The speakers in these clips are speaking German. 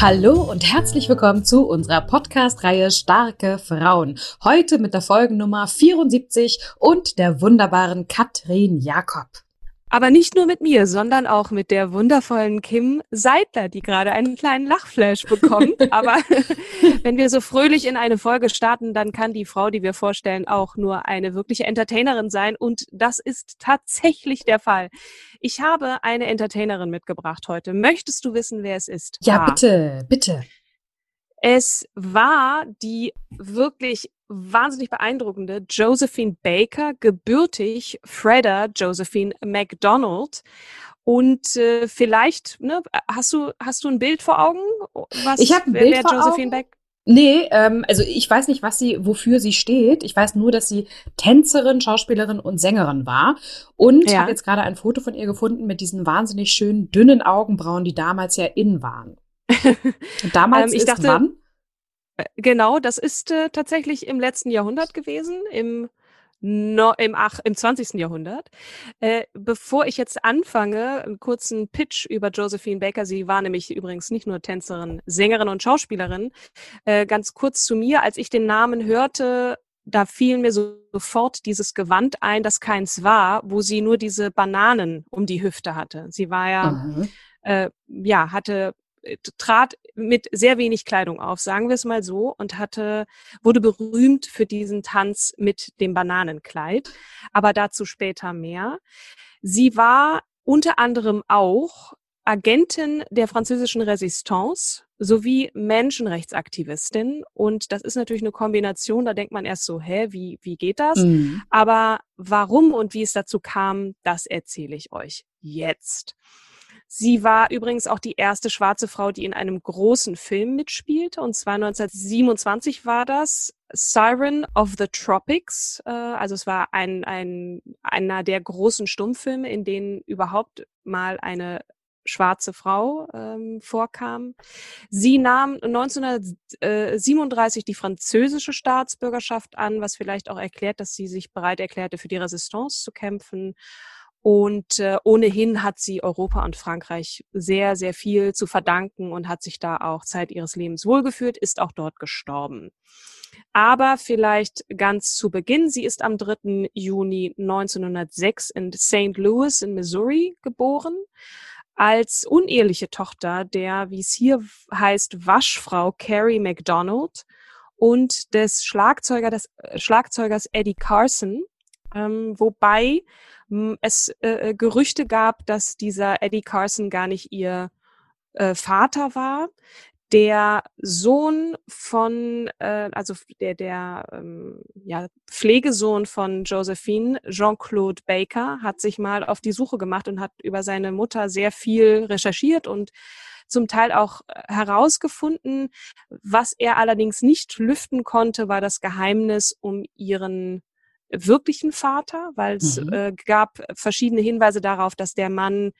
Hallo und herzlich willkommen zu unserer Podcast-Reihe Starke Frauen. Heute mit der Folgennummer 74 und der wunderbaren Katrin Jakob. Aber nicht nur mit mir, sondern auch mit der wundervollen Kim Seidler, die gerade einen kleinen Lachflash bekommt. Aber wenn wir so fröhlich in eine Folge starten, dann kann die Frau, die wir vorstellen, auch nur eine wirkliche Entertainerin sein. Und das ist tatsächlich der Fall. Ich habe eine Entertainerin mitgebracht heute. Möchtest du wissen, wer es ist? Ja, bitte, bitte. Es war die wirklich wahnsinnig beeindruckende Josephine Baker, gebürtig Freda Josephine MacDonald. Und äh, vielleicht, ne, hast du hast du ein Bild vor Augen? Was, ich habe ein Bild wer vor Josephine Baker? Nee, ähm, also ich weiß nicht, was sie, wofür sie steht. Ich weiß nur, dass sie Tänzerin, Schauspielerin und Sängerin war. Und ja. habe jetzt gerade ein Foto von ihr gefunden mit diesen wahnsinnig schönen, dünnen Augenbrauen, die damals ja in waren. damals ähm, ich ist dachte, wann? Äh, genau, das ist äh, tatsächlich im letzten Jahrhundert gewesen, im No, im, ach, im 20. Jahrhundert. Äh, bevor ich jetzt anfange, einen kurzen Pitch über Josephine Baker. Sie war nämlich übrigens nicht nur Tänzerin, Sängerin und Schauspielerin. Äh, ganz kurz zu mir, als ich den Namen hörte, da fiel mir so, sofort dieses Gewand ein, das keins war, wo sie nur diese Bananen um die Hüfte hatte. Sie war ja, mhm. äh, ja, hatte trat mit sehr wenig Kleidung auf, sagen wir es mal so, und hatte, wurde berühmt für diesen Tanz mit dem Bananenkleid. Aber dazu später mehr. Sie war unter anderem auch Agentin der französischen Resistance sowie Menschenrechtsaktivistin. Und das ist natürlich eine Kombination, da denkt man erst so, hä, wie, wie geht das? Mhm. Aber warum und wie es dazu kam, das erzähle ich euch jetzt. Sie war übrigens auch die erste schwarze Frau, die in einem großen Film mitspielte. Und zwar 1927 war das Siren of the Tropics. Äh, also es war ein, ein, einer der großen Stummfilme, in denen überhaupt mal eine schwarze Frau ähm, vorkam. Sie nahm 1937 die französische Staatsbürgerschaft an, was vielleicht auch erklärt, dass sie sich bereit erklärte, für die Resistance zu kämpfen. Und äh, ohnehin hat sie Europa und Frankreich sehr, sehr viel zu verdanken und hat sich da auch Zeit ihres Lebens wohlgeführt, ist auch dort gestorben. Aber vielleicht ganz zu Beginn, sie ist am 3. Juni 1906 in St. Louis in Missouri geboren als uneheliche Tochter der, wie es hier heißt, Waschfrau Carrie McDonald und des Schlagzeuger, des äh, Schlagzeugers Eddie Carson, ähm, wobei es äh, äh, Gerüchte gab, dass dieser Eddie Carson gar nicht ihr äh, Vater war. Der Sohn von, äh, also der, der ähm, ja, Pflegesohn von Josephine, Jean-Claude Baker, hat sich mal auf die Suche gemacht und hat über seine Mutter sehr viel recherchiert und zum Teil auch äh, herausgefunden. Was er allerdings nicht lüften konnte, war das Geheimnis um ihren wirklichen Vater, weil es mhm. äh, gab verschiedene Hinweise darauf, dass der Mann,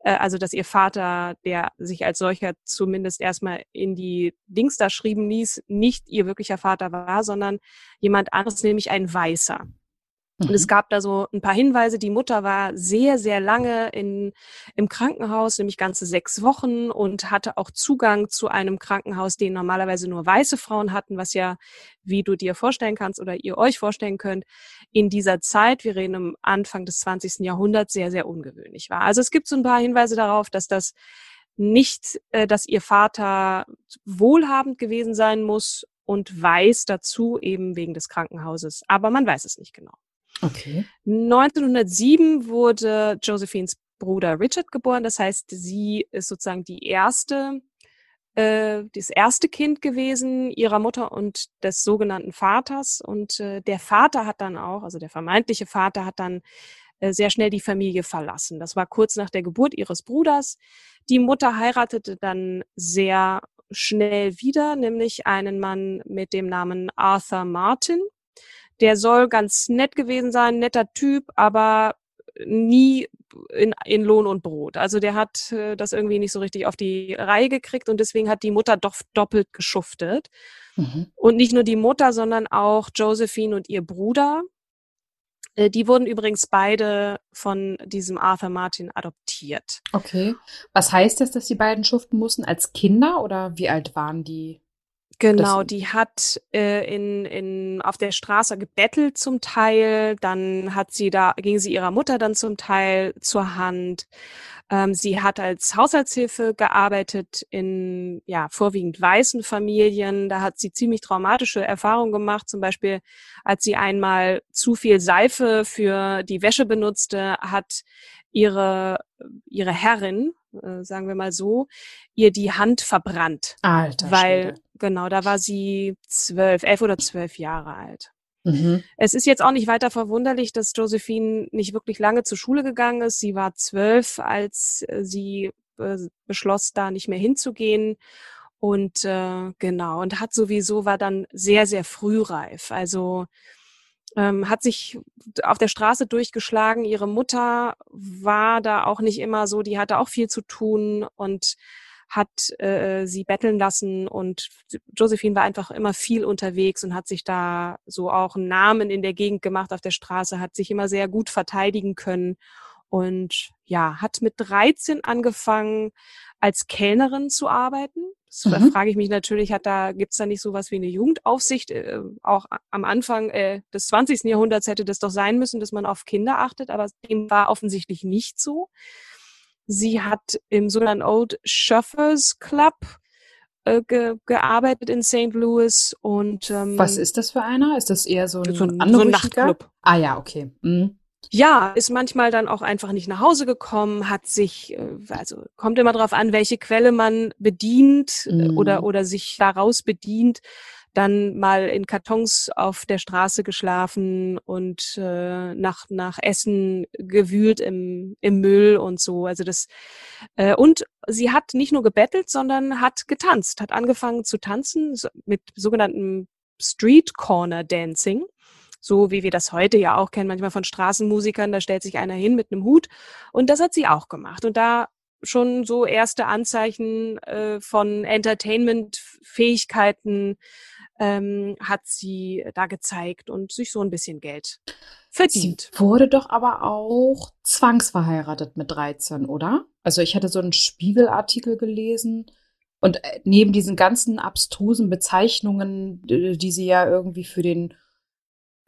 äh, also dass ihr Vater, der sich als solcher zumindest erstmal in die Dings da schrieben ließ, nicht ihr wirklicher Vater war, sondern jemand anderes, nämlich ein Weißer. Und es mhm. gab da so ein paar Hinweise. Die Mutter war sehr, sehr lange in, im Krankenhaus, nämlich ganze sechs Wochen und hatte auch Zugang zu einem Krankenhaus, den normalerweise nur weiße Frauen hatten, was ja, wie du dir vorstellen kannst oder ihr euch vorstellen könnt, in dieser Zeit, wir reden am Anfang des 20. Jahrhunderts, sehr, sehr ungewöhnlich war. Also es gibt so ein paar Hinweise darauf, dass das nicht, äh, dass ihr Vater wohlhabend gewesen sein muss und weiß dazu eben wegen des Krankenhauses. Aber man weiß es nicht genau. Okay. 1907 wurde Josephines Bruder Richard geboren. Das heißt, sie ist sozusagen die erste, äh, das erste Kind gewesen ihrer Mutter und des sogenannten Vaters. Und äh, der Vater hat dann auch, also der vermeintliche Vater hat dann äh, sehr schnell die Familie verlassen. Das war kurz nach der Geburt ihres Bruders. Die Mutter heiratete dann sehr schnell wieder, nämlich einen Mann mit dem Namen Arthur Martin. Der soll ganz nett gewesen sein, netter Typ, aber nie in, in Lohn und Brot. Also der hat äh, das irgendwie nicht so richtig auf die Reihe gekriegt und deswegen hat die Mutter doch doppelt geschuftet. Mhm. Und nicht nur die Mutter, sondern auch Josephine und ihr Bruder. Äh, die wurden übrigens beide von diesem Arthur Martin adoptiert. Okay. Was heißt das, dass die beiden schuften mussten als Kinder oder wie alt waren die? Genau, das, die hat äh, in, in, auf der Straße gebettelt zum Teil, dann hat sie da, ging sie ihrer Mutter dann zum Teil zur Hand. Ähm, sie hat als Haushaltshilfe gearbeitet in ja, vorwiegend weißen Familien. Da hat sie ziemlich traumatische Erfahrungen gemacht. Zum Beispiel, als sie einmal zu viel Seife für die Wäsche benutzte, hat ihre, ihre Herrin, äh, sagen wir mal so, ihr die Hand verbrannt. Alter. Weil Schwede. Genau, da war sie zwölf, elf oder zwölf Jahre alt. Mhm. Es ist jetzt auch nicht weiter verwunderlich, dass Josephine nicht wirklich lange zur Schule gegangen ist. Sie war zwölf, als äh, sie äh, beschloss, da nicht mehr hinzugehen. Und äh, genau, und hat sowieso, war dann sehr, sehr frühreif. Also ähm, hat sich auf der Straße durchgeschlagen. Ihre Mutter war da auch nicht immer so, die hatte auch viel zu tun und hat äh, sie betteln lassen und Josephine war einfach immer viel unterwegs und hat sich da so auch einen Namen in der Gegend gemacht auf der Straße, hat sich immer sehr gut verteidigen können und ja, hat mit 13 angefangen, als Kellnerin zu arbeiten. Das mhm. frage ich mich natürlich, hat da, gibt's da nicht sowas wie eine Jugendaufsicht? Äh, auch am Anfang äh, des 20. Jahrhunderts hätte das doch sein müssen, dass man auf Kinder achtet, aber dem war offensichtlich nicht so. Sie hat im sogenannten Old Shuffers Club äh, ge gearbeitet in St. Louis und ähm, was ist das für einer? Ist das eher so ein, so ein, so ein Nachtclub? Ah ja, okay. Mhm. Ja, ist manchmal dann auch einfach nicht nach Hause gekommen, hat sich, äh, also kommt immer darauf an, welche Quelle man bedient äh, mhm. oder oder sich daraus bedient dann mal in Kartons auf der Straße geschlafen und äh, nach, nach Essen gewühlt im, im Müll und so. Also das äh, und sie hat nicht nur gebettelt, sondern hat getanzt, hat angefangen zu tanzen mit sogenannten Street Corner Dancing so wie wir das heute ja auch kennen, manchmal von Straßenmusikern, da stellt sich einer hin mit einem Hut und das hat sie auch gemacht und da schon so erste Anzeichen äh, von Entertainment-Fähigkeiten ähm, hat sie da gezeigt und sich so ein bisschen Geld verdient. Sie wurde doch aber auch zwangsverheiratet mit 13, oder? Also ich hatte so einen Spiegelartikel gelesen. Und äh, neben diesen ganzen abstrusen Bezeichnungen, die sie ja irgendwie für den,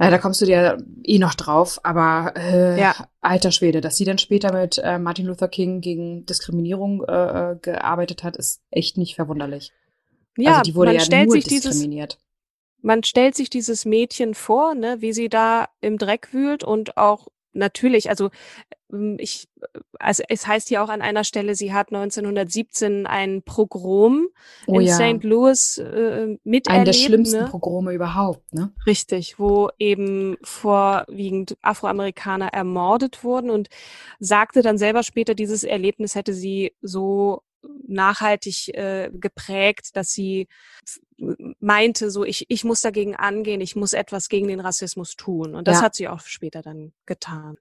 ja, da kommst du dir eh noch drauf, aber äh, ja. alter Schwede, dass sie dann später mit äh, Martin Luther King gegen Diskriminierung äh, äh gearbeitet hat, ist echt nicht verwunderlich. Ja, also die wurde man ja stellt nur sich diskriminiert. Dieses, man stellt sich dieses Mädchen vor, ne, wie sie da im Dreck wühlt und auch natürlich, also ähm, ich, also es heißt hier auch an einer Stelle, sie hat 1917 ein Pogrom oh, in ja. St. Louis äh, miterlebt. Einen der schlimmsten ne? Pogrome überhaupt, ne? Richtig, wo eben vorwiegend Afroamerikaner ermordet wurden und sagte dann selber später, dieses Erlebnis hätte sie so nachhaltig äh, geprägt, dass sie meinte, so ich, ich muss dagegen angehen, ich muss etwas gegen den Rassismus tun. Und das ja. hat sie auch später dann getan.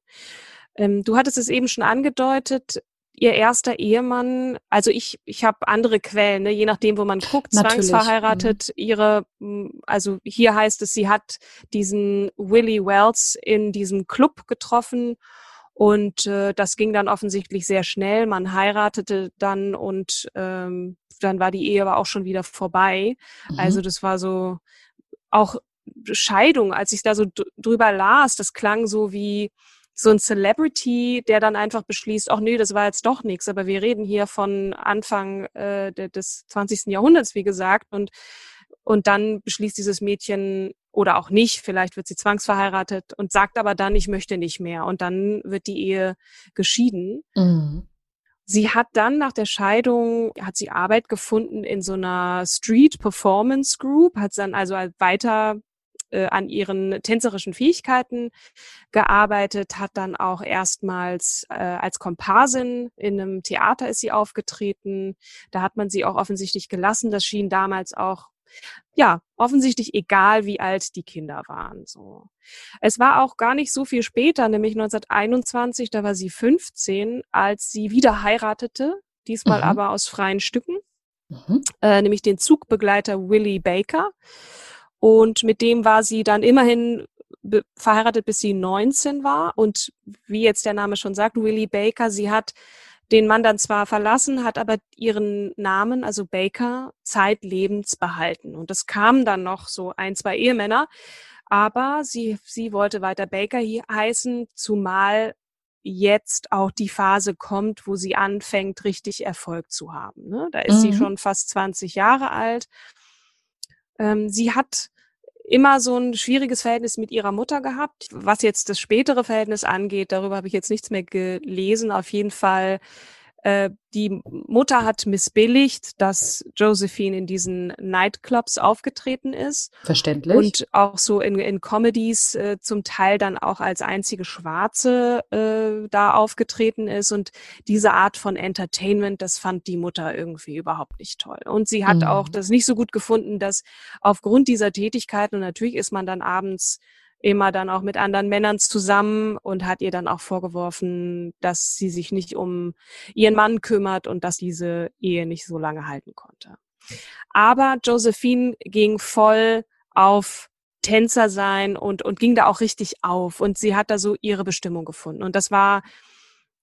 Ähm, du hattest es eben schon angedeutet, ihr erster Ehemann, also ich, ich habe andere Quellen, ne, je nachdem, wo man guckt, Natürlich. zwangsverheiratet, mhm. ihre, also hier heißt es, sie hat diesen Willie Wells in diesem Club getroffen und äh, das ging dann offensichtlich sehr schnell. Man heiratete dann und ähm, dann war die Ehe aber auch schon wieder vorbei. Mhm. Also das war so auch Scheidung, als ich da so drüber las, das klang so wie so ein Celebrity, der dann einfach beschließt, ach nee, das war jetzt doch nichts, aber wir reden hier von Anfang äh, des 20. Jahrhunderts, wie gesagt, und und dann beschließt dieses Mädchen oder auch nicht, vielleicht wird sie zwangsverheiratet und sagt aber dann, ich möchte nicht mehr. Und dann wird die Ehe geschieden. Mhm. Sie hat dann nach der Scheidung, hat sie Arbeit gefunden in so einer Street Performance Group, hat dann also weiter äh, an ihren tänzerischen Fähigkeiten gearbeitet, hat dann auch erstmals äh, als Komparsin in einem Theater ist sie aufgetreten. Da hat man sie auch offensichtlich gelassen. Das schien damals auch ja, offensichtlich egal, wie alt die Kinder waren. So. Es war auch gar nicht so viel später, nämlich 1921, da war sie 15, als sie wieder heiratete, diesmal mhm. aber aus freien Stücken, mhm. äh, nämlich den Zugbegleiter Willie Baker. Und mit dem war sie dann immerhin verheiratet, bis sie 19 war. Und wie jetzt der Name schon sagt, Willie Baker, sie hat den Mann dann zwar verlassen, hat aber ihren Namen, also Baker, zeitlebens behalten. Und es kamen dann noch so ein, zwei Ehemänner, aber sie, sie wollte weiter Baker heißen, zumal jetzt auch die Phase kommt, wo sie anfängt, richtig Erfolg zu haben. Ne? Da ist mhm. sie schon fast 20 Jahre alt. Ähm, sie hat immer so ein schwieriges Verhältnis mit ihrer Mutter gehabt. Was jetzt das spätere Verhältnis angeht, darüber habe ich jetzt nichts mehr gelesen. Auf jeden Fall äh, die Mutter hat missbilligt, dass Josephine in diesen Nightclubs aufgetreten ist. Verständlich. Und auch so in, in Comedies äh, zum Teil dann auch als einzige Schwarze äh, da aufgetreten ist. Und diese Art von Entertainment, das fand die Mutter irgendwie überhaupt nicht toll. Und sie hat mhm. auch das nicht so gut gefunden, dass aufgrund dieser Tätigkeiten, und natürlich ist man dann abends immer dann auch mit anderen Männern zusammen und hat ihr dann auch vorgeworfen, dass sie sich nicht um ihren Mann kümmert und dass diese Ehe nicht so lange halten konnte. Aber Josephine ging voll auf Tänzer sein und, und ging da auch richtig auf und sie hat da so ihre Bestimmung gefunden. Und das war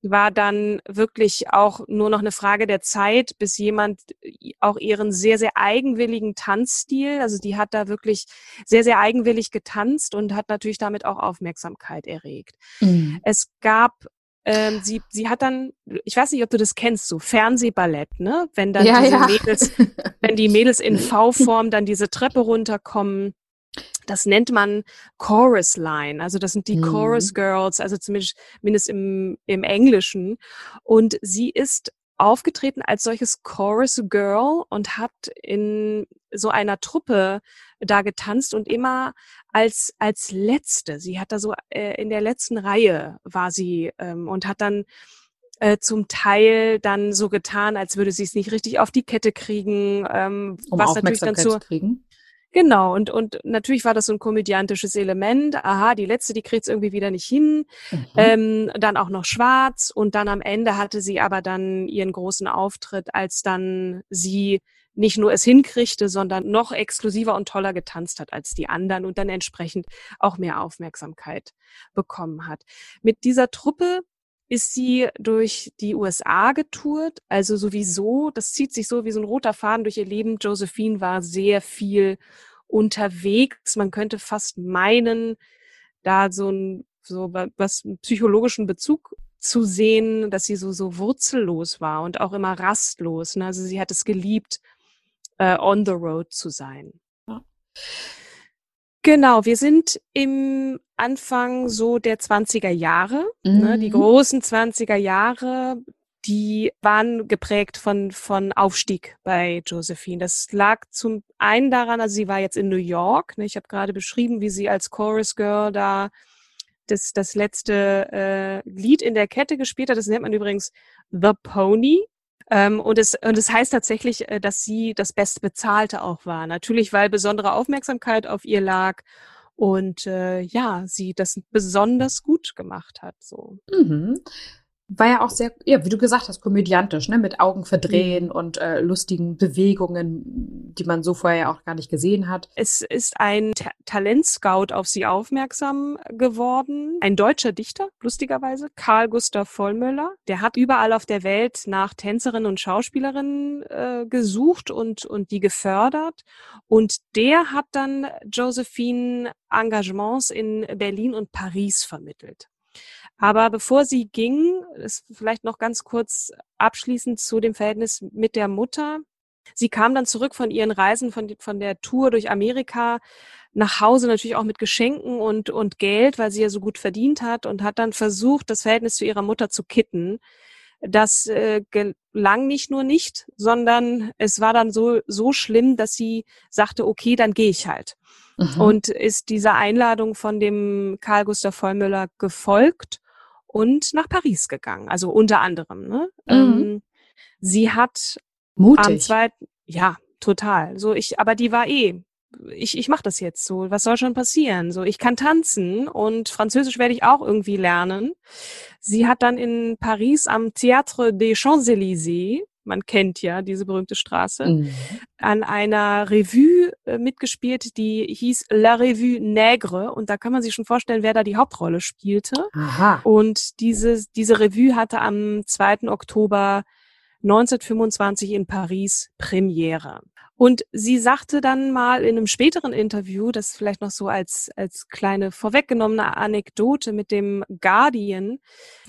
war dann wirklich auch nur noch eine Frage der Zeit, bis jemand äh, auch ihren sehr, sehr eigenwilligen Tanzstil, also die hat da wirklich sehr, sehr eigenwillig getanzt und hat natürlich damit auch Aufmerksamkeit erregt. Mhm. Es gab ähm, sie, sie hat dann, ich weiß nicht, ob du das kennst, so Fernsehballett, ne? Wenn dann ja, diese ja. Mädels, wenn die Mädels in V-Form dann diese Treppe runterkommen das nennt man Chorus Line. Also das sind die mhm. Chorus Girls, also zumindest, im, im Englischen. Und sie ist aufgetreten als solches Chorus Girl und hat in so einer Truppe da getanzt und immer als als letzte. Sie hat da so äh, in der letzten Reihe war sie ähm, und hat dann äh, zum Teil dann so getan, als würde sie es nicht richtig auf die Kette kriegen, ähm, um was natürlich dann zur kriegen. Genau, und, und natürlich war das so ein komödiantisches Element. Aha, die letzte, die kriegt's irgendwie wieder nicht hin. Mhm. Ähm, dann auch noch schwarz. Und dann am Ende hatte sie aber dann ihren großen Auftritt, als dann sie nicht nur es hinkriegte, sondern noch exklusiver und toller getanzt hat als die anderen und dann entsprechend auch mehr Aufmerksamkeit bekommen hat. Mit dieser Truppe ist sie durch die USA getourt. Also sowieso, das zieht sich so wie so ein roter Faden durch ihr Leben. Josephine war sehr viel unterwegs. Man könnte fast meinen, da so ein, so was psychologischen Bezug zu sehen, dass sie so, so wurzellos war und auch immer rastlos. Ne? Also sie hat es geliebt, äh, on the road zu sein. Ja. Genau, wir sind im Anfang so der 20er Jahre. Mhm. Ne, die mhm. großen 20er Jahre, die waren geprägt von, von Aufstieg bei Josephine. Das lag zum einen daran, also sie war jetzt in New York. Ne, ich habe gerade beschrieben, wie sie als Chorus Girl da das, das letzte äh, Lied in der Kette gespielt hat. Das nennt man übrigens The Pony. Ähm, und, es, und es heißt tatsächlich, äh, dass sie das Bestbezahlte auch war. Natürlich, weil besondere Aufmerksamkeit auf ihr lag und äh, ja, sie das besonders gut gemacht hat. So. Mhm. War ja auch sehr, ja, wie du gesagt hast, komödiantisch, ne, mit Augen verdrehen mhm. und äh, lustigen Bewegungen, die man so vorher auch gar nicht gesehen hat. Es ist ein Ta Talentscout auf sie aufmerksam geworden, ein deutscher Dichter, lustigerweise, Karl Gustav Vollmöller. Der hat überall auf der Welt nach Tänzerinnen und Schauspielerinnen äh, gesucht und und die gefördert und der hat dann Josephine Engagements in Berlin und Paris vermittelt. Aber bevor sie ging, ist vielleicht noch ganz kurz abschließend zu dem Verhältnis mit der Mutter. Sie kam dann zurück von ihren Reisen, von, von der Tour durch Amerika nach Hause natürlich auch mit Geschenken und, und Geld, weil sie ja so gut verdient hat und hat dann versucht, das Verhältnis zu ihrer Mutter zu kitten. Das äh, gelang nicht nur nicht, sondern es war dann so, so schlimm, dass sie sagte, okay, dann gehe ich halt. Mhm. Und ist dieser Einladung von dem Karl Gustav Vollmüller gefolgt und nach Paris gegangen. Also unter anderem. Ne? Mhm. Ähm, sie hat Mutig. am zweiten, ja, total. So ich, aber die war eh. Ich, ich mache das jetzt so. Was soll schon passieren? So, ich kann tanzen und Französisch werde ich auch irgendwie lernen. Sie hat dann in Paris am Théâtre des Champs-Élysées man kennt ja diese berühmte Straße, mhm. an einer Revue äh, mitgespielt, die hieß La Revue Nègre. Und da kann man sich schon vorstellen, wer da die Hauptrolle spielte. Aha. Und diese, diese Revue hatte am 2. Oktober 1925 in Paris Premiere. Und sie sagte dann mal in einem späteren Interview, das vielleicht noch so als, als kleine vorweggenommene Anekdote mit dem Guardian,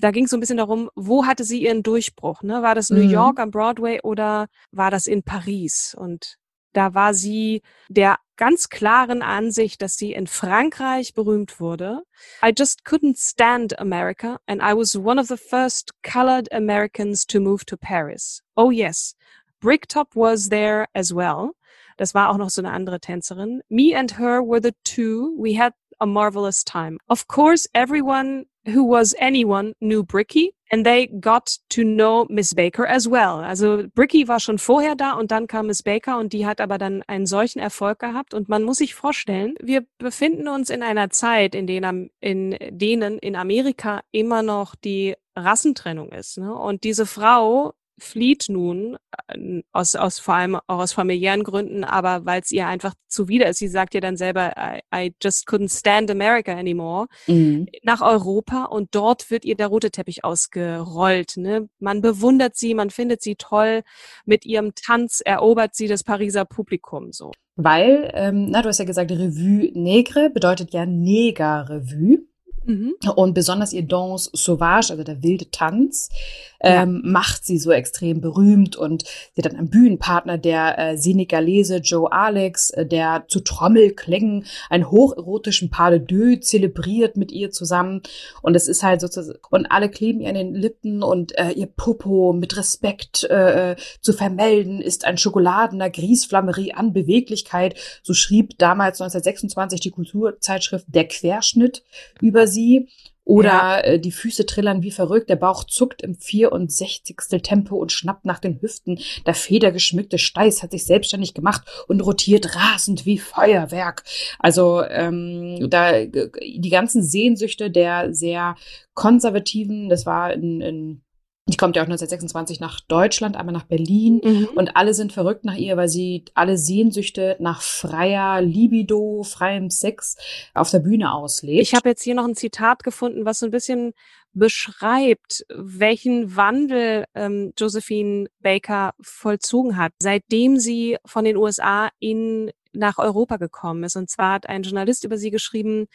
da ging es so ein bisschen darum, wo hatte sie ihren Durchbruch? Ne? War das New mhm. York am Broadway oder war das in Paris? Und da war sie der ganz klaren Ansicht, dass sie in Frankreich berühmt wurde. I just couldn't stand America and I was one of the first colored Americans to move to Paris. Oh yes, Bricktop was there as well. Das war auch noch so eine andere Tänzerin. Me and her were the two. We had a marvelous time. Of course, everyone who was anyone knew Bricky and they got to know Miss Baker as well. Also Bricky war schon vorher da und dann kam Miss Baker und die hat aber dann einen solchen Erfolg gehabt und man muss sich vorstellen, wir befinden uns in einer Zeit, in denen, in denen in Amerika immer noch die Rassentrennung ist. Ne? Und diese Frau flieht nun äh, aus, aus vor allem auch aus familiären Gründen, aber weil es ihr einfach zuwider ist. Sie sagt ja dann selber, I, I just couldn't stand America anymore, mhm. nach Europa und dort wird ihr der rote Teppich ausgerollt. Ne? Man bewundert sie, man findet sie toll. Mit ihrem Tanz erobert sie das Pariser Publikum so. Weil, ähm, na, du hast ja gesagt, Revue Negre bedeutet ja Neger-Revue. Mhm. Und besonders ihr Danse Sauvage, also der wilde Tanz, ähm, ja. macht sie so extrem berühmt. Und sie hat dann einen Bühnenpartner, der äh, Senegalese Joe Alex, äh, der zu Trommelklängen einen hocherotischen Pas de deux zelebriert mit ihr zusammen. Und es ist halt sozusagen, und alle kleben ihr an den Lippen und äh, ihr Popo mit Respekt äh, zu vermelden, ist ein schokoladener Griesflammerie an Beweglichkeit. So schrieb damals 1926 die Kulturzeitschrift Der Querschnitt über sie. Oder ja. äh, die Füße trillern wie verrückt, der Bauch zuckt im 64. Tempo und schnappt nach den Hüften. Der federgeschmückte Steiß hat sich selbstständig gemacht und rotiert rasend wie Feuerwerk. Also ähm, da die ganzen Sehnsüchte der sehr konservativen, das war in, in die kommt ja auch 1926 nach Deutschland, einmal nach Berlin mhm. und alle sind verrückt nach ihr, weil sie alle Sehnsüchte nach freier Libido, freiem Sex auf der Bühne auslebt. Ich habe jetzt hier noch ein Zitat gefunden, was so ein bisschen beschreibt, welchen Wandel ähm, Josephine Baker vollzogen hat, seitdem sie von den USA in nach Europa gekommen ist. Und zwar hat ein Journalist über sie geschrieben,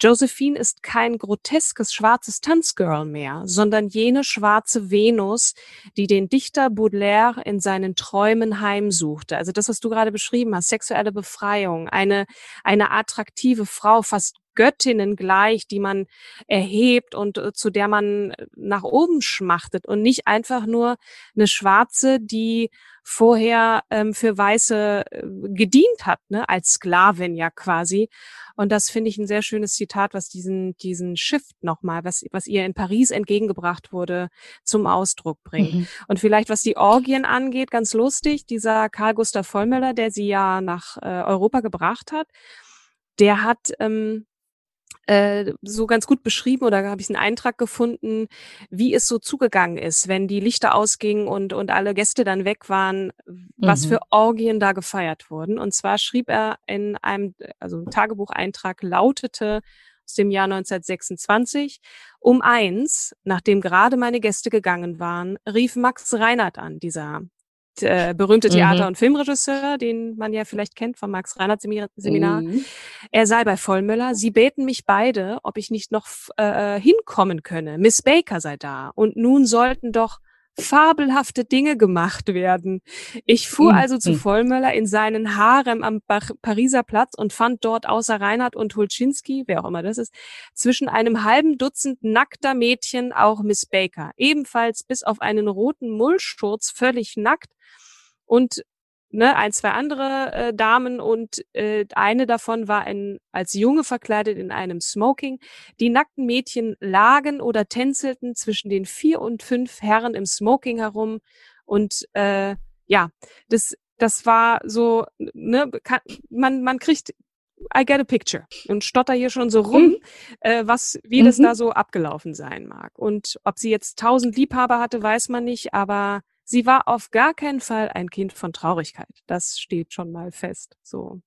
Josephine ist kein groteskes schwarzes Tanzgirl mehr, sondern jene schwarze Venus, die den Dichter Baudelaire in seinen Träumen heimsuchte. Also das, was du gerade beschrieben hast, sexuelle Befreiung, eine, eine attraktive Frau, fast Göttinnen gleich, die man erhebt und äh, zu der man äh, nach oben schmachtet und nicht einfach nur eine Schwarze, die vorher ähm, für Weiße äh, gedient hat, ne, als Sklavin ja quasi. Und das finde ich ein sehr schönes Zitat, was diesen, diesen Shift nochmal, was, was ihr in Paris entgegengebracht wurde, zum Ausdruck bringt. Mhm. Und vielleicht, was die Orgien angeht, ganz lustig, dieser Karl Gustav Vollmöller, der sie ja nach äh, Europa gebracht hat, der hat ähm, äh, so ganz gut beschrieben oder habe ich einen Eintrag gefunden, wie es so zugegangen ist, wenn die Lichter ausgingen und, und alle Gäste dann weg waren, was mhm. für Orgien da gefeiert wurden. Und zwar schrieb er in einem, also ein Tagebucheintrag lautete aus dem Jahr 1926, um eins, nachdem gerade meine Gäste gegangen waren, rief Max Reinhardt an, dieser äh, berühmte Theater- mhm. und Filmregisseur, den man ja vielleicht kennt vom Max Reinhardt Seminar. Mhm. Er sei bei Vollmüller. Sie beten mich beide, ob ich nicht noch äh, äh, hinkommen könne. Miss Baker sei da. Und nun sollten doch fabelhafte Dinge gemacht werden. Ich fuhr mhm. also zu mhm. Vollmöller in seinen Harem am Pariser Platz und fand dort außer Reinhard und Hulczynski, wer auch immer das ist, zwischen einem halben Dutzend nackter Mädchen auch Miss Baker, ebenfalls bis auf einen roten Mullschurz völlig nackt und ne, ein, zwei andere äh, Damen und äh, eine davon war ein, als Junge verkleidet in einem Smoking. Die nackten Mädchen lagen oder tänzelten zwischen den vier und fünf Herren im Smoking herum und äh, ja, das das war so, ne, kann, man man kriegt I get a picture und stotter hier schon so rum, mhm. äh, was wie mhm. das da so abgelaufen sein mag. Und ob sie jetzt tausend Liebhaber hatte, weiß man nicht, aber sie war auf gar keinen Fall ein Kind von Traurigkeit. Das steht schon mal fest. So.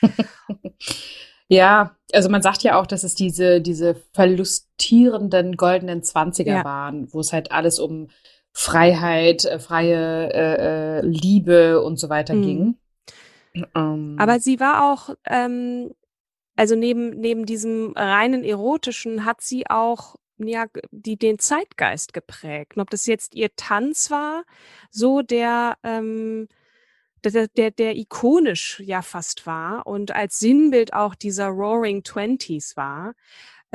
ja, also man sagt ja auch, dass es diese, diese verlustierenden goldenen Zwanziger ja. waren, wo es halt alles um Freiheit, äh, freie äh, äh, Liebe und so weiter mhm. ging. Um. Aber sie war auch, ähm, also neben, neben diesem reinen erotischen hat sie auch ja, die den Zeitgeist geprägt. Und ob das jetzt ihr Tanz war, so der, ähm, der, der, der ikonisch ja fast war und als Sinnbild auch dieser Roaring Twenties war.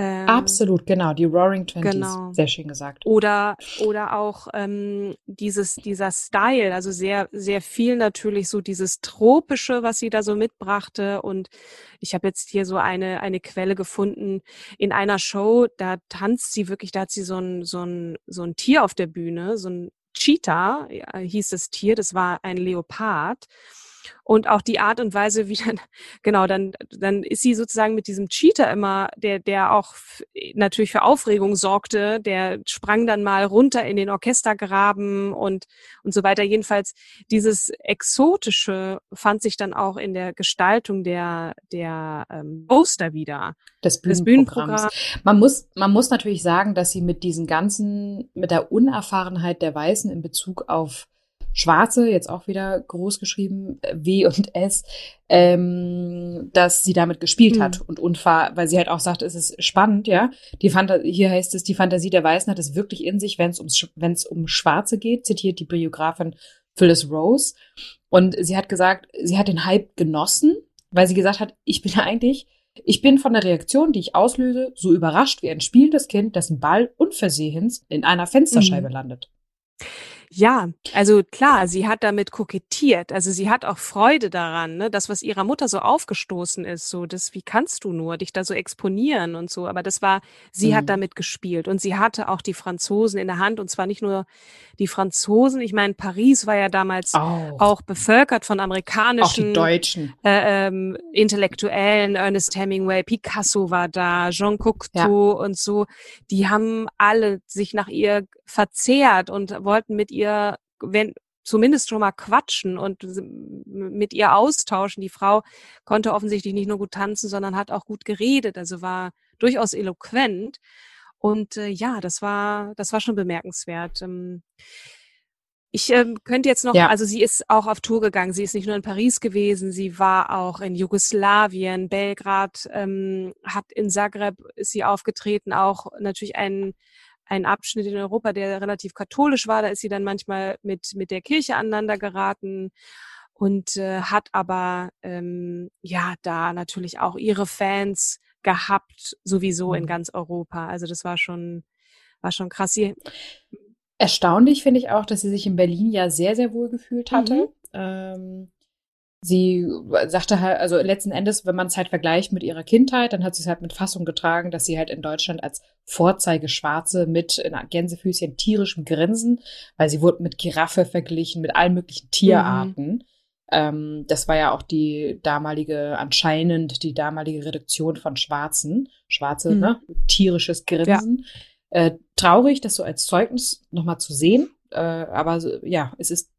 Ähm, Absolut, genau, die Roaring Twenties, genau. sehr schön gesagt. Oder, oder auch ähm, dieses, dieser Style, also sehr, sehr viel natürlich so dieses Tropische, was sie da so mitbrachte. Und ich habe jetzt hier so eine, eine Quelle gefunden in einer Show, da tanzt sie wirklich, da hat sie so ein, so ein, so ein Tier auf der Bühne, so ein Cheetah, hieß das Tier, das war ein Leopard und auch die Art und Weise, wie dann, genau, dann, dann ist sie sozusagen mit diesem Cheater immer, der, der auch natürlich für Aufregung sorgte, der sprang dann mal runter in den Orchestergraben und, und so weiter. Jedenfalls dieses Exotische fand sich dann auch in der Gestaltung der, der ähm, Poster wieder. Des Bühnenprogramms. Bühnenprogramm. Man muss, man muss natürlich sagen, dass sie mit diesen ganzen, mit der Unerfahrenheit der Weißen in Bezug auf Schwarze, jetzt auch wieder groß geschrieben, W und S, ähm, dass sie damit gespielt mhm. hat und unfair, weil sie halt auch sagt, es ist spannend, ja. Die Fanta hier heißt es, die Fantasie der Weißen hat es wirklich in sich, wenn es ums, wenn es um Schwarze geht, zitiert die Biografin Phyllis Rose. Und sie hat gesagt, sie hat den Hype genossen, weil sie gesagt hat, ich bin eigentlich, ich bin von der Reaktion, die ich auslöse, so überrascht wie ein spielendes Kind, dessen Ball unversehens in einer Fensterscheibe mhm. landet. Ja, also klar, sie hat damit kokettiert. Also sie hat auch Freude daran, ne? Das, was ihrer Mutter so aufgestoßen ist, so das, wie kannst du nur dich da so exponieren und so. Aber das war, sie mhm. hat damit gespielt und sie hatte auch die Franzosen in der Hand und zwar nicht nur die Franzosen. Ich meine, Paris war ja damals oh. auch bevölkert von amerikanischen, auch Deutschen, äh, ähm, Intellektuellen. Ernest Hemingway, Picasso war da, Jean Cocteau ja. und so. Die haben alle sich nach ihr verzehrt und wollten mit ihr, wenn zumindest schon mal quatschen und mit ihr austauschen. Die Frau konnte offensichtlich nicht nur gut tanzen, sondern hat auch gut geredet, also war durchaus eloquent. Und äh, ja, das war, das war schon bemerkenswert. Ähm, ich ähm, könnte jetzt noch, ja. also sie ist auch auf Tour gegangen. Sie ist nicht nur in Paris gewesen, sie war auch in Jugoslawien, Belgrad, ähm, hat in Zagreb ist sie aufgetreten, auch natürlich ein ein Abschnitt in Europa, der relativ katholisch war. Da ist sie dann manchmal mit, mit der Kirche aneinander geraten und äh, hat aber ähm, ja da natürlich auch ihre Fans gehabt, sowieso in mhm. ganz Europa. Also das war schon, war schon krass. Sie, Erstaunlich finde ich auch, dass sie sich in Berlin ja sehr, sehr wohl gefühlt hatte. Mhm. Ähm, sie sagte halt, also letzten Endes, wenn man es halt vergleicht mit ihrer Kindheit, dann hat sie es halt mit Fassung getragen, dass sie halt in Deutschland als Vorzeigeschwarze mit in Gänsefüßchen tierischem Grinsen, weil sie wurde mit Giraffe verglichen, mit allen möglichen Tierarten. Mhm. Ähm, das war ja auch die damalige, anscheinend die damalige Reduktion von Schwarzen. Schwarze, mhm. ne? Tierisches Grinsen. Ja. Äh, traurig, das so als Zeugnis nochmal zu sehen. Äh, aber ja, es ist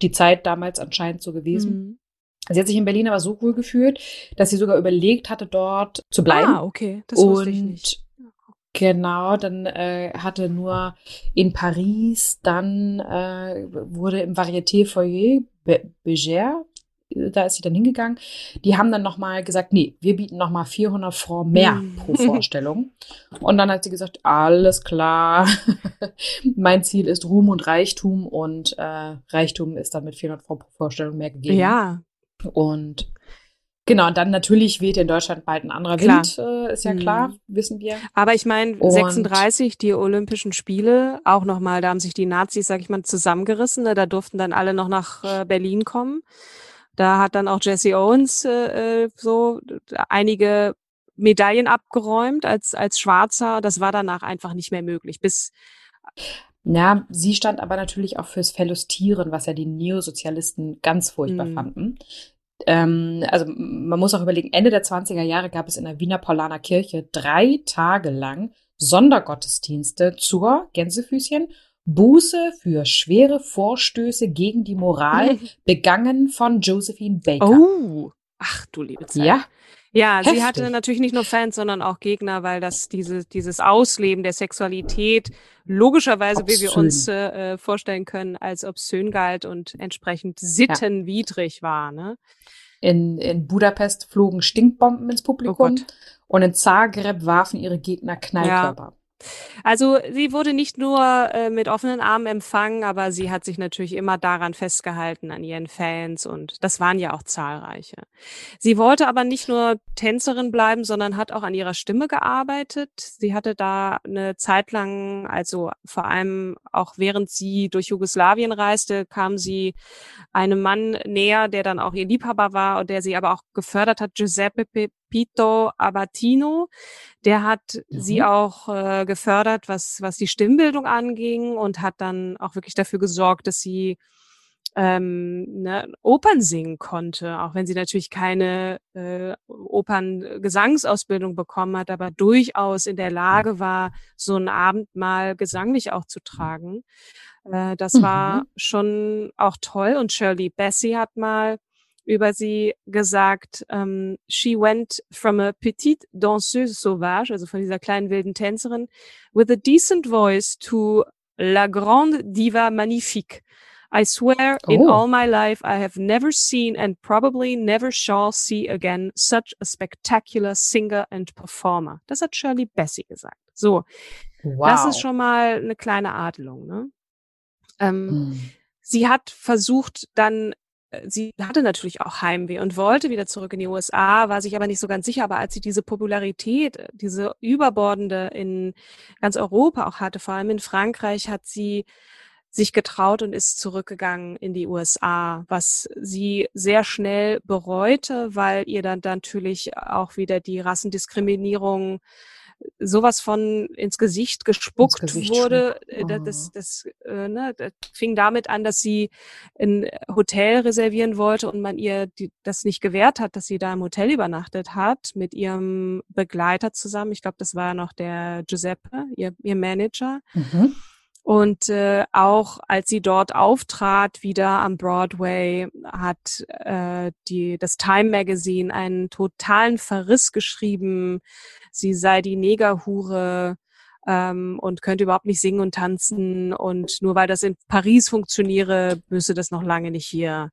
die Zeit damals anscheinend so gewesen. Mhm. Sie hat sich in Berlin aber so wohl gefühlt, dass sie sogar überlegt hatte, dort zu bleiben. Ah, okay, das wusste ich nicht. Genau, dann äh, hatte nur in Paris, dann äh, wurde im Varieté Foyer Beger, da ist sie dann hingegangen. Die haben dann nochmal gesagt, nee, wir bieten nochmal 400 Francs mehr mm. pro Vorstellung. Und dann hat sie gesagt, alles klar, mein Ziel ist Ruhm und Reichtum und äh, Reichtum ist dann mit 400 Francs pro Vorstellung mehr gegeben. Ja. Und Genau, und dann natürlich weht in Deutschland bald ein anderer klar. Wind, äh, ist ja klar, mhm. wissen wir. Aber ich meine, 36, die Olympischen Spiele, auch nochmal, da haben sich die Nazis, sag ich mal, zusammengerissen, ne? da durften dann alle noch nach äh, Berlin kommen. Da hat dann auch Jesse Owens äh, äh so einige Medaillen abgeräumt als, als Schwarzer. Das war danach einfach nicht mehr möglich. Bis ja, sie stand aber natürlich auch fürs Verlustieren, was ja die Neosozialisten ganz furchtbar mm. fanden ähm, also man muss auch überlegen, Ende der 20er Jahre gab es in der Wiener Paulaner Kirche drei Tage lang Sondergottesdienste zur Gänsefüßchen Buße für schwere Vorstöße gegen die Moral begangen von Josephine Baker. Oh, ach du liebe Zeit. Ja, ja, Heftig. sie hatte natürlich nicht nur Fans, sondern auch Gegner, weil das diese, dieses Ausleben der Sexualität logischerweise, obszön. wie wir uns äh, vorstellen können, als obszön galt und entsprechend sittenwidrig ja. war. Ne? In, in Budapest flogen Stinkbomben ins Publikum oh und in Zagreb warfen ihre Gegner Knallkörper. Ja. Also sie wurde nicht nur äh, mit offenen Armen empfangen, aber sie hat sich natürlich immer daran festgehalten, an ihren Fans und das waren ja auch zahlreiche. Sie wollte aber nicht nur Tänzerin bleiben, sondern hat auch an ihrer Stimme gearbeitet. Sie hatte da eine Zeit lang, also vor allem auch während sie durch Jugoslawien reiste, kam sie einem Mann näher, der dann auch ihr Liebhaber war und der sie aber auch gefördert hat, Giuseppe Pito Abatino. Der hat mhm. sie auch äh, gefördert, was, was die Stimmbildung anging und hat dann auch wirklich dafür gesorgt, dass sie ähm, ne, Opern singen konnte, auch wenn sie natürlich keine äh, Operngesangsausbildung bekommen hat, aber durchaus in der Lage war, so einen Abend mal gesanglich auch zu tragen. Äh, das mhm. war schon auch toll. Und Shirley Bassey hat mal über sie gesagt, ähm, she went from a petite danseuse sauvage, also von dieser kleinen wilden Tänzerin, with a decent voice to la grande diva magnifique. I swear oh. in all my life I have never seen and probably never shall see again such a spectacular singer and performer. Das hat Shirley Bassey gesagt. So. Wow. Das ist schon mal eine kleine Adelung, ne? Ähm, mm. Sie hat versucht, dann sie hatte natürlich auch Heimweh und wollte wieder zurück in die USA, war sich aber nicht so ganz sicher. Aber als sie diese Popularität, diese überbordende in ganz Europa auch hatte, vor allem in Frankreich, hat sie sich getraut und ist zurückgegangen in die USA, was sie sehr schnell bereute, weil ihr dann natürlich auch wieder die Rassendiskriminierung sowas von ins Gesicht gespuckt ins Gesicht wurde. Oh. Das, das, äh, ne, das fing damit an, dass sie ein Hotel reservieren wollte und man ihr die, das nicht gewährt hat, dass sie da im Hotel übernachtet hat mit ihrem Begleiter zusammen. Ich glaube, das war noch der Giuseppe, ihr, ihr Manager. Mhm. Und äh, auch als sie dort auftrat, wieder am Broadway, hat äh, die, das Time Magazine einen totalen Verriss geschrieben. Sie sei die Negerhure ähm, und könnte überhaupt nicht singen und tanzen. Und nur weil das in Paris funktioniere, müsse das noch lange nicht hier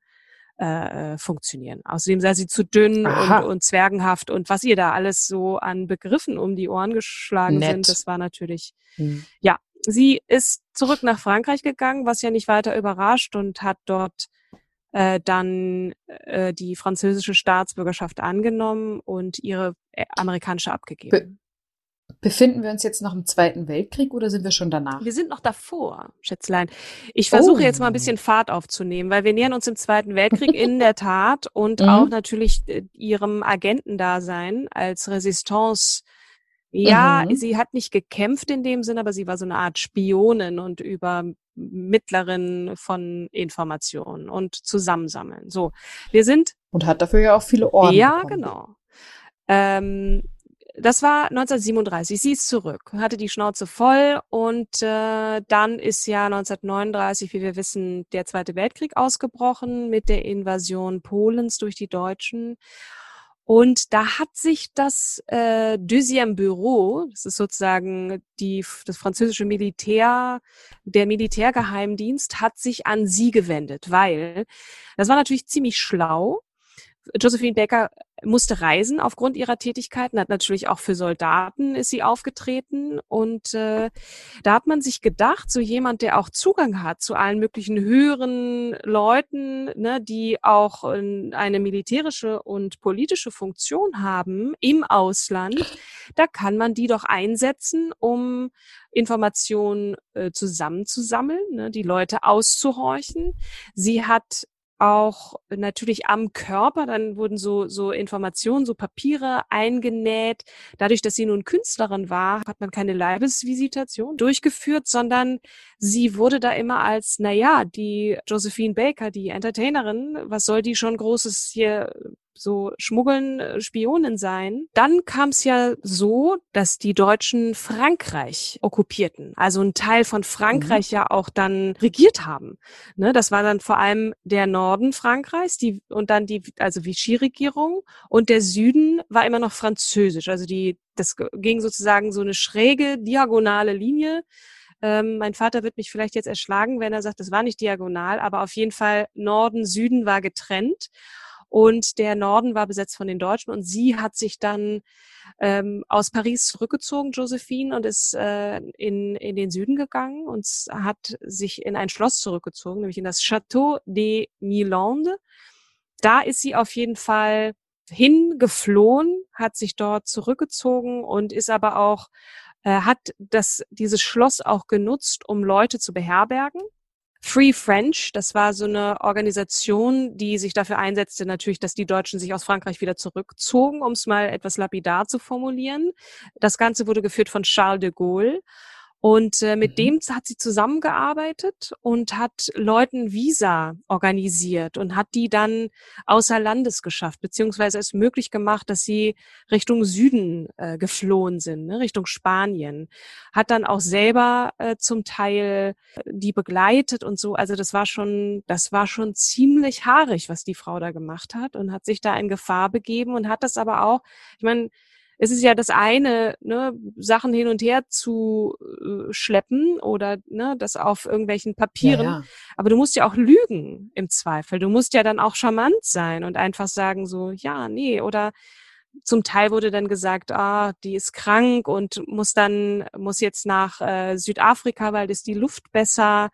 äh, funktionieren. Außerdem sei sie zu dünn und, und, zwergenhaft und was ihr da alles so an Begriffen um die Ohren geschlagen Nett. sind, das war natürlich, hm. ja, sie ist zurück nach Frankreich gegangen, was ja nicht weiter überrascht und hat dort äh, dann äh, die französische Staatsbürgerschaft angenommen und ihre äh, amerikanische abgegeben. Be befinden wir uns jetzt noch im Zweiten Weltkrieg oder sind wir schon danach? Wir sind noch davor, Schätzlein. Ich versuche oh. jetzt mal ein bisschen Fahrt aufzunehmen, weil wir nähern uns im Zweiten Weltkrieg in der Tat und mhm. auch natürlich äh, ihrem Agentendasein als Resistance ja, mhm. sie hat nicht gekämpft in dem Sinn, aber sie war so eine Art Spionin und über Mittlerin von Informationen und Zusammensammeln. So, wir sind. Und hat dafür ja auch viele Orden. Ja, bekommen. genau. Ähm, das war 1937. Sie ist zurück, hatte die Schnauze voll und äh, dann ist ja 1939, wie wir wissen, der Zweite Weltkrieg ausgebrochen mit der Invasion Polens durch die Deutschen. Und da hat sich das äh, Deuxième Bureau, das ist sozusagen die, das französische Militär, der Militärgeheimdienst, hat sich an sie gewendet, weil das war natürlich ziemlich schlau. Josephine Baker musste reisen aufgrund ihrer Tätigkeiten, hat natürlich auch für Soldaten ist sie aufgetreten und äh, da hat man sich gedacht, so jemand, der auch Zugang hat zu allen möglichen höheren Leuten, ne, die auch äh, eine militärische und politische Funktion haben im Ausland, da kann man die doch einsetzen, um Informationen äh, zusammenzusammeln, ne, die Leute auszuhorchen. Sie hat auch natürlich am Körper, dann wurden so, so Informationen, so Papiere eingenäht. Dadurch, dass sie nun Künstlerin war, hat man keine Leibesvisitation durchgeführt, sondern sie wurde da immer als, na ja, die Josephine Baker, die Entertainerin, was soll die schon Großes hier so Schmuggeln, äh, Spionen sein. Dann kam es ja so, dass die Deutschen Frankreich okkupierten, also ein Teil von Frankreich mhm. ja auch dann regiert haben. Ne, das war dann vor allem der Norden Frankreichs, die und dann die also Vichy-Regierung und der Süden war immer noch französisch. Also die das ging sozusagen so eine schräge diagonale Linie. Ähm, mein Vater wird mich vielleicht jetzt erschlagen, wenn er sagt, das war nicht diagonal, aber auf jeden Fall Norden, Süden war getrennt und der Norden war besetzt von den Deutschen und sie hat sich dann ähm, aus Paris zurückgezogen, Josephine, und ist äh, in, in den Süden gegangen und hat sich in ein Schloss zurückgezogen, nämlich in das Château de Milande. Da ist sie auf jeden Fall hingeflohen, hat sich dort zurückgezogen und ist aber auch äh, hat das dieses Schloss auch genutzt, um Leute zu beherbergen. Free French, das war so eine Organisation, die sich dafür einsetzte, natürlich, dass die Deutschen sich aus Frankreich wieder zurückzogen, um es mal etwas lapidar zu formulieren. Das Ganze wurde geführt von Charles de Gaulle. Und äh, mit mhm. dem hat sie zusammengearbeitet und hat Leuten Visa organisiert und hat die dann außer Landes geschafft, beziehungsweise es möglich gemacht, dass sie Richtung Süden äh, geflohen sind, ne, Richtung Spanien. Hat dann auch selber äh, zum Teil äh, die begleitet und so. Also das war schon, das war schon ziemlich haarig, was die Frau da gemacht hat und hat sich da in Gefahr begeben und hat das aber auch, ich meine, es ist ja das eine, ne, Sachen hin und her zu äh, schleppen oder ne, das auf irgendwelchen Papieren. Ja, ja. Aber du musst ja auch lügen im Zweifel. Du musst ja dann auch charmant sein und einfach sagen so, ja, nee, oder zum Teil wurde dann gesagt, ah, die ist krank und muss dann, muss jetzt nach äh, Südafrika, weil das die Luft besser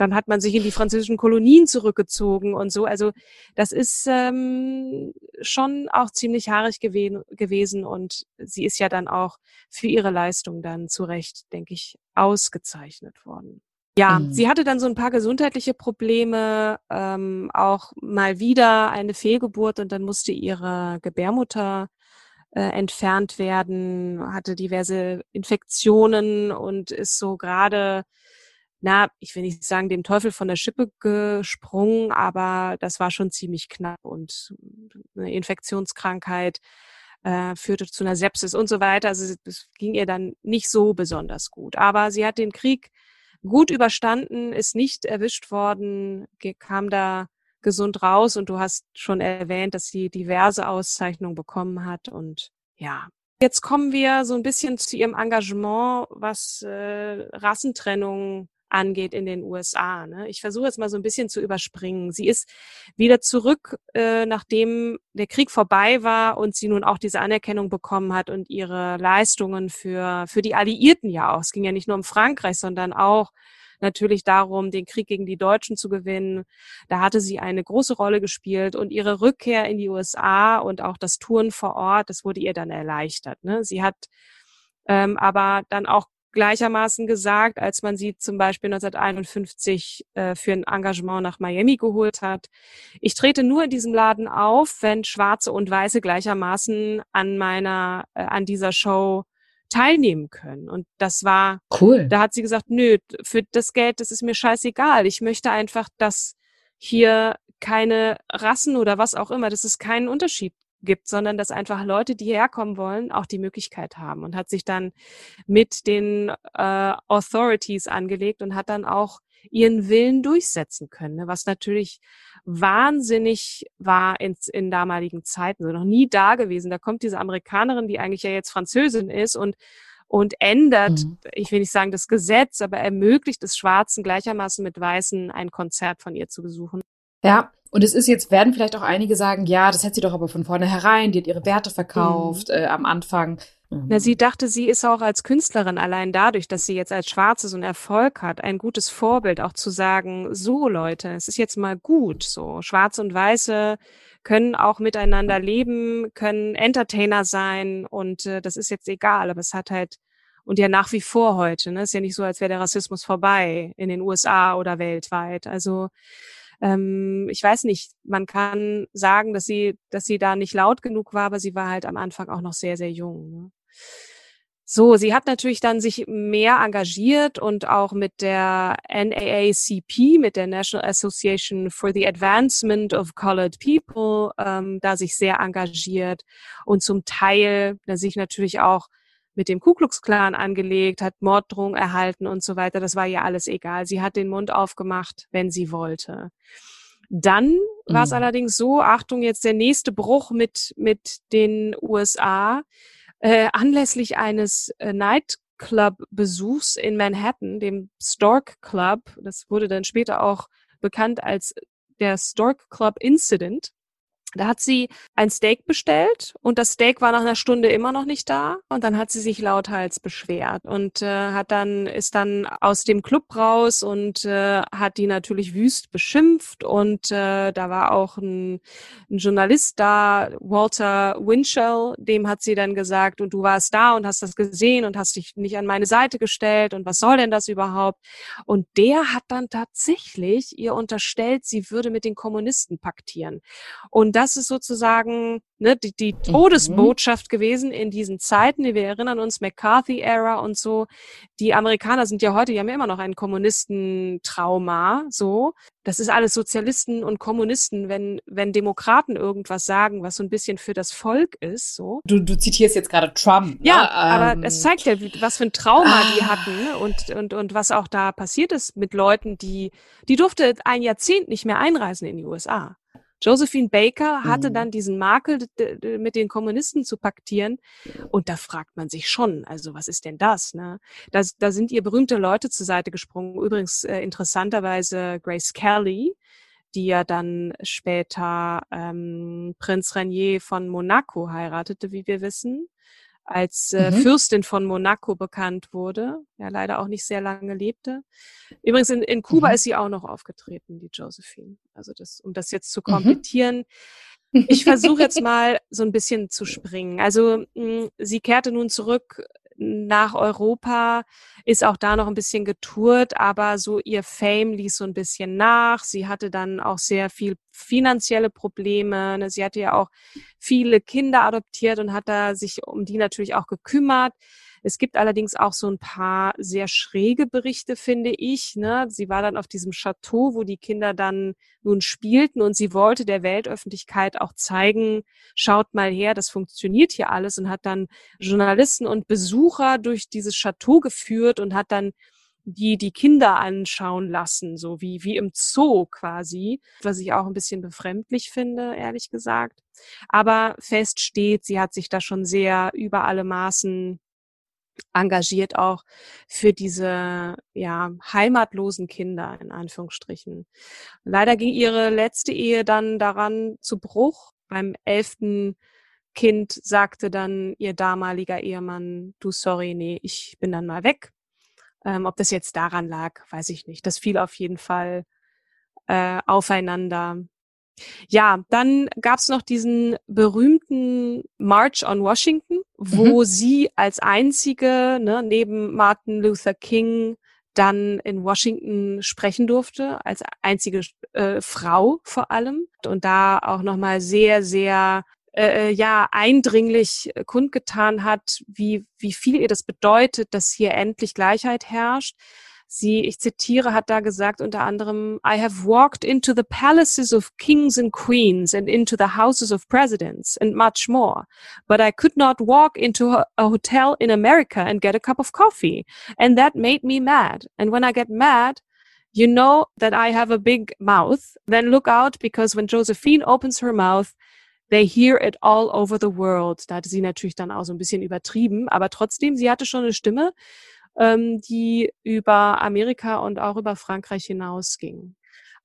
dann hat man sich in die französischen Kolonien zurückgezogen und so. Also das ist ähm, schon auch ziemlich haarig gew gewesen und sie ist ja dann auch für ihre Leistung dann zu Recht, denke ich, ausgezeichnet worden. Ja, mhm. sie hatte dann so ein paar gesundheitliche Probleme, ähm, auch mal wieder eine Fehlgeburt und dann musste ihre Gebärmutter äh, entfernt werden, hatte diverse Infektionen und ist so gerade na, ich will nicht sagen, dem Teufel von der Schippe gesprungen, aber das war schon ziemlich knapp und eine Infektionskrankheit äh, führte zu einer Sepsis und so weiter. Also es ging ihr dann nicht so besonders gut. Aber sie hat den Krieg gut überstanden, ist nicht erwischt worden, kam da gesund raus und du hast schon erwähnt, dass sie diverse Auszeichnungen bekommen hat und ja. Jetzt kommen wir so ein bisschen zu ihrem Engagement, was äh, Rassentrennung angeht in den USA. Ne? Ich versuche jetzt mal so ein bisschen zu überspringen. Sie ist wieder zurück, äh, nachdem der Krieg vorbei war und sie nun auch diese Anerkennung bekommen hat und ihre Leistungen für, für die Alliierten ja auch. Es ging ja nicht nur um Frankreich, sondern auch natürlich darum, den Krieg gegen die Deutschen zu gewinnen. Da hatte sie eine große Rolle gespielt und ihre Rückkehr in die USA und auch das Touren vor Ort, das wurde ihr dann erleichtert. Ne? Sie hat ähm, aber dann auch gleichermaßen gesagt, als man sie zum Beispiel 1951 äh, für ein Engagement nach Miami geholt hat. Ich trete nur in diesem Laden auf, wenn Schwarze und Weiße gleichermaßen an meiner, äh, an dieser Show teilnehmen können. Und das war cool. Da hat sie gesagt, nö, für das Geld, das ist mir scheißegal. Ich möchte einfach, dass hier keine Rassen oder was auch immer, dass es keinen Unterschied gibt, sondern dass einfach Leute, die herkommen wollen, auch die Möglichkeit haben und hat sich dann mit den äh, Authorities angelegt und hat dann auch ihren Willen durchsetzen können, ne? was natürlich wahnsinnig war in, in damaligen Zeiten, so noch nie da gewesen. Da kommt diese Amerikanerin, die eigentlich ja jetzt Französin ist und und ändert, mhm. ich will nicht sagen das Gesetz, aber ermöglicht es Schwarzen gleichermaßen mit Weißen ein Konzert von ihr zu besuchen. Ja, und es ist jetzt, werden vielleicht auch einige sagen, ja, das hätte sie doch aber von vornherein, die hat ihre Werte verkauft mhm. äh, am Anfang. Na, sie dachte, sie ist auch als Künstlerin allein dadurch, dass sie jetzt als Schwarze so einen Erfolg hat, ein gutes Vorbild, auch zu sagen, so Leute, es ist jetzt mal gut, so Schwarze und Weiße können auch miteinander leben, können Entertainer sein und äh, das ist jetzt egal, aber es hat halt und ja nach wie vor heute, ne, ist ja nicht so, als wäre der Rassismus vorbei in den USA oder weltweit. Also ähm, ich weiß nicht, man kann sagen, dass sie, dass sie da nicht laut genug war, aber sie war halt am Anfang auch noch sehr, sehr jung. Ne? So, sie hat natürlich dann sich mehr engagiert und auch mit der NAACP, mit der National Association for the Advancement of Colored People, ähm, da sich sehr engagiert und zum Teil da sich natürlich auch mit dem Ku Klux Klan angelegt, hat Morddrohungen erhalten und so weiter. Das war ihr alles egal. Sie hat den Mund aufgemacht, wenn sie wollte. Dann war es mhm. allerdings so, Achtung, jetzt der nächste Bruch mit, mit den USA, äh, anlässlich eines äh, Nightclub-Besuchs in Manhattan, dem Stork Club, das wurde dann später auch bekannt als der Stork Club Incident, da hat sie ein Steak bestellt und das Steak war nach einer Stunde immer noch nicht da und dann hat sie sich lauthals beschwert und äh, hat dann ist dann aus dem Club raus und äh, hat die natürlich wüst beschimpft und äh, da war auch ein, ein Journalist da, Walter Winchell, dem hat sie dann gesagt und du warst da und hast das gesehen und hast dich nicht an meine Seite gestellt und was soll denn das überhaupt? Und der hat dann tatsächlich ihr unterstellt, sie würde mit den Kommunisten paktieren und das das ist sozusagen ne, die, die. Todesbotschaft mhm. gewesen in diesen Zeiten. Wir erinnern uns McCarthy-Ära und so. Die Amerikaner sind ja heute, die haben ja immer noch ein Kommunistentrauma. So, das ist alles Sozialisten und Kommunisten. Wenn wenn Demokraten irgendwas sagen, was so ein bisschen für das Volk ist, so. Du, du zitierst jetzt gerade Trump. Ja, ne? aber ähm, es zeigt ja, was für ein Trauma ah. die hatten ne? und und und was auch da passiert ist mit Leuten, die die durfte ein Jahrzehnt nicht mehr einreisen in die USA. Josephine Baker hatte mhm. dann diesen Makel, mit den Kommunisten zu paktieren. Und da fragt man sich schon, also was ist denn das? Ne? Da, da sind ihr berühmte Leute zur Seite gesprungen. Übrigens äh, interessanterweise Grace Kelly, die ja dann später ähm, Prinz Rainier von Monaco heiratete, wie wir wissen als äh, mhm. Fürstin von Monaco bekannt wurde, ja leider auch nicht sehr lange lebte. Übrigens in, in Kuba mhm. ist sie auch noch aufgetreten, die Josephine. Also das, um das jetzt zu mhm. komplettieren. Mhm. Ich versuche jetzt mal so ein bisschen zu springen. Also mh, hm, sie kehrte nun zurück nach Europa, ist auch da noch ein bisschen getourt, aber so ihr Fame ließ so ein bisschen nach. Sie hatte dann auch sehr viel finanzielle Probleme. Ne? Sie hatte ja auch viele Kinder adoptiert und hat da sich um die natürlich auch gekümmert. Es gibt allerdings auch so ein paar sehr schräge Berichte, finde ich. Ne? Sie war dann auf diesem Chateau, wo die Kinder dann nun spielten und sie wollte der Weltöffentlichkeit auch zeigen, schaut mal her, das funktioniert hier alles und hat dann Journalisten und Besucher durch dieses Chateau geführt und hat dann die die Kinder anschauen lassen, so wie, wie im Zoo quasi, was ich auch ein bisschen befremdlich finde, ehrlich gesagt. Aber fest steht, sie hat sich da schon sehr über alle Maßen engagiert auch für diese ja heimatlosen Kinder in Anführungsstrichen. Leider ging ihre letzte Ehe dann daran zu Bruch. Beim elften Kind sagte dann ihr damaliger Ehemann, du sorry, nee, ich bin dann mal weg. Ähm, ob das jetzt daran lag, weiß ich nicht. Das fiel auf jeden Fall äh, aufeinander. Ja, dann gab's noch diesen berühmten March on Washington, wo mhm. sie als einzige, ne, neben Martin Luther King, dann in Washington sprechen durfte, als einzige äh, Frau vor allem. Und da auch nochmal sehr, sehr äh, ja eindringlich kundgetan hat, wie, wie viel ihr das bedeutet, dass hier endlich Gleichheit herrscht. Sie, ich zitiere, hat da gesagt unter anderem, I have walked into the palaces of kings and queens and into the houses of presidents and much more. But I could not walk into a hotel in America and get a cup of coffee. And that made me mad. And when I get mad, you know that I have a big mouth. Then look out because when Josephine opens her mouth, they hear it all over the world. Da hatte sie natürlich dann auch so ein bisschen übertrieben, aber trotzdem, sie hatte schon eine Stimme ähm, die über Amerika und auch über Frankreich hinausging.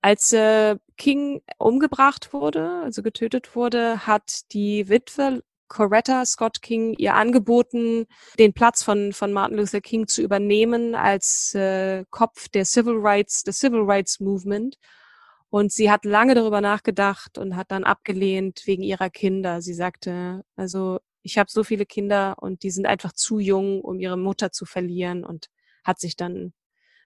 Als äh, King umgebracht wurde, also getötet wurde, hat die Witwe Coretta Scott King ihr angeboten, den Platz von, von Martin Luther King zu übernehmen als äh, Kopf der Civil Rights, des Civil Rights Movement. Und sie hat lange darüber nachgedacht und hat dann abgelehnt wegen ihrer Kinder. Sie sagte, also ich habe so viele Kinder und die sind einfach zu jung, um ihre Mutter zu verlieren und hat sich dann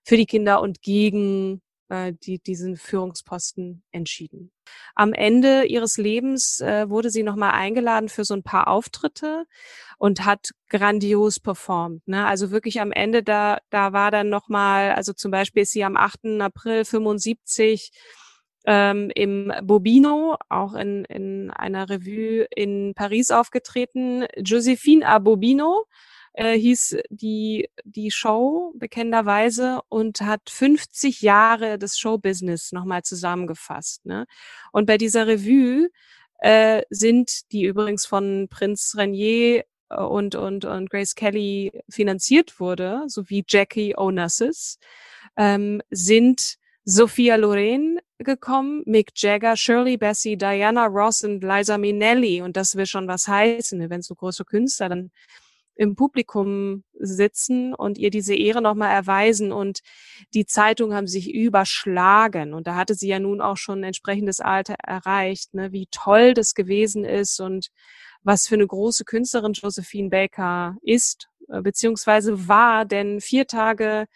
für die Kinder und gegen äh, die, diesen Führungsposten entschieden. Am Ende ihres Lebens äh, wurde sie nochmal eingeladen für so ein paar Auftritte und hat grandios performt. Ne? Also wirklich am Ende, da, da war dann nochmal, also zum Beispiel ist sie am 8. April 75 ähm, im Bobino, auch in, in einer Revue in Paris aufgetreten. Josephine a Bobino äh, hieß die, die Show bekennenderweise und hat 50 Jahre des Showbusiness nochmal zusammengefasst. Ne? Und bei dieser Revue äh, sind, die übrigens von Prinz Renier äh, und, und, und Grace Kelly finanziert wurde, sowie Jackie Onassis, ähm, sind Sophia Loren gekommen, Mick Jagger, Shirley Bassey, Diana Ross und Liza Minnelli. Und das will schon was heißen, wenn so große Künstler dann im Publikum sitzen und ihr diese Ehre nochmal erweisen. Und die Zeitungen haben sich überschlagen. Und da hatte sie ja nun auch schon ein entsprechendes Alter erreicht, ne? wie toll das gewesen ist und was für eine große Künstlerin Josephine Baker ist, äh, beziehungsweise war. Denn vier Tage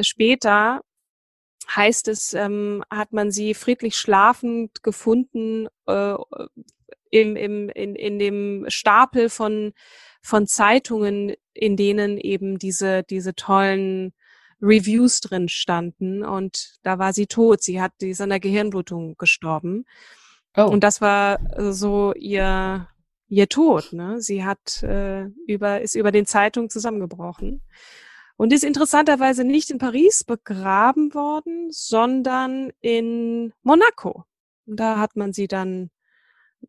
später heißt es, ähm, hat man sie friedlich schlafend gefunden äh, im, im, in, in dem Stapel von, von Zeitungen, in denen eben diese, diese tollen Reviews drin standen. Und da war sie tot. Sie hat, sie ist an der Gehirnblutung gestorben. Oh. Und das war so ihr, ihr Tod. Ne? Sie hat äh, über, ist über den Zeitungen zusammengebrochen und ist interessanterweise nicht in Paris begraben worden, sondern in Monaco. Da hat man sie dann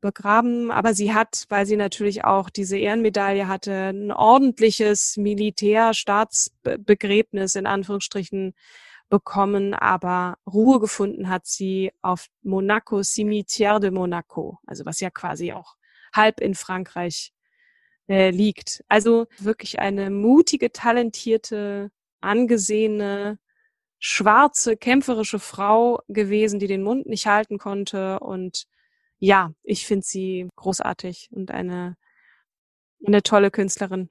begraben, aber sie hat, weil sie natürlich auch diese Ehrenmedaille hatte, ein ordentliches Militärstaatsbegräbnis in Anführungsstrichen bekommen, aber Ruhe gefunden hat sie auf Monaco, Cimetière de Monaco, also was ja quasi auch halb in Frankreich äh, liegt. Also wirklich eine mutige, talentierte, angesehene, schwarze, kämpferische Frau gewesen, die den Mund nicht halten konnte. Und ja, ich finde sie großartig und eine, eine tolle Künstlerin.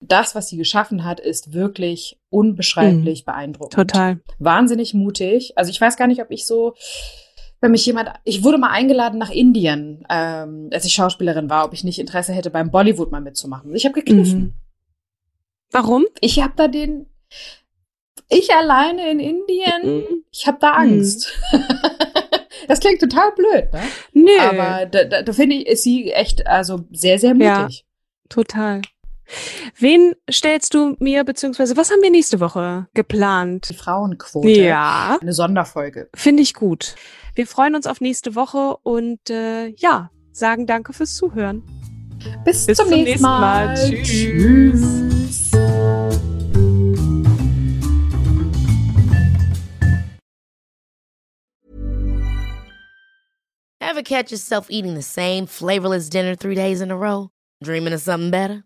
Das, was sie geschaffen hat, ist wirklich unbeschreiblich mhm. beeindruckend. Total. Wahnsinnig mutig. Also ich weiß gar nicht, ob ich so wenn mich jemand, ich wurde mal eingeladen nach Indien, ähm, als ich Schauspielerin war, ob ich nicht Interesse hätte, beim Bollywood mal mitzumachen. Ich habe gekniffen. Mhm. Warum? Ich habe da den, ich alleine in Indien, mhm. ich habe da Angst. Mhm. das klingt total blöd, ne? Nö. Aber da, da, da finde ich, ist sie echt, also sehr, sehr mutig. Ja, total. Wen stellst du mir, beziehungsweise was haben wir nächste Woche geplant? Die Frauenquote. Ja. Eine Sonderfolge. Finde ich gut. Wir freuen uns auf nächste Woche und äh, ja, sagen danke fürs Zuhören. Bis, Bis zum, zum, nächsten Mal. Mal. Tschüss. Tschüss. Ever catch yourself eating the same flavorless dinner three days in a row? Dreaming of something better?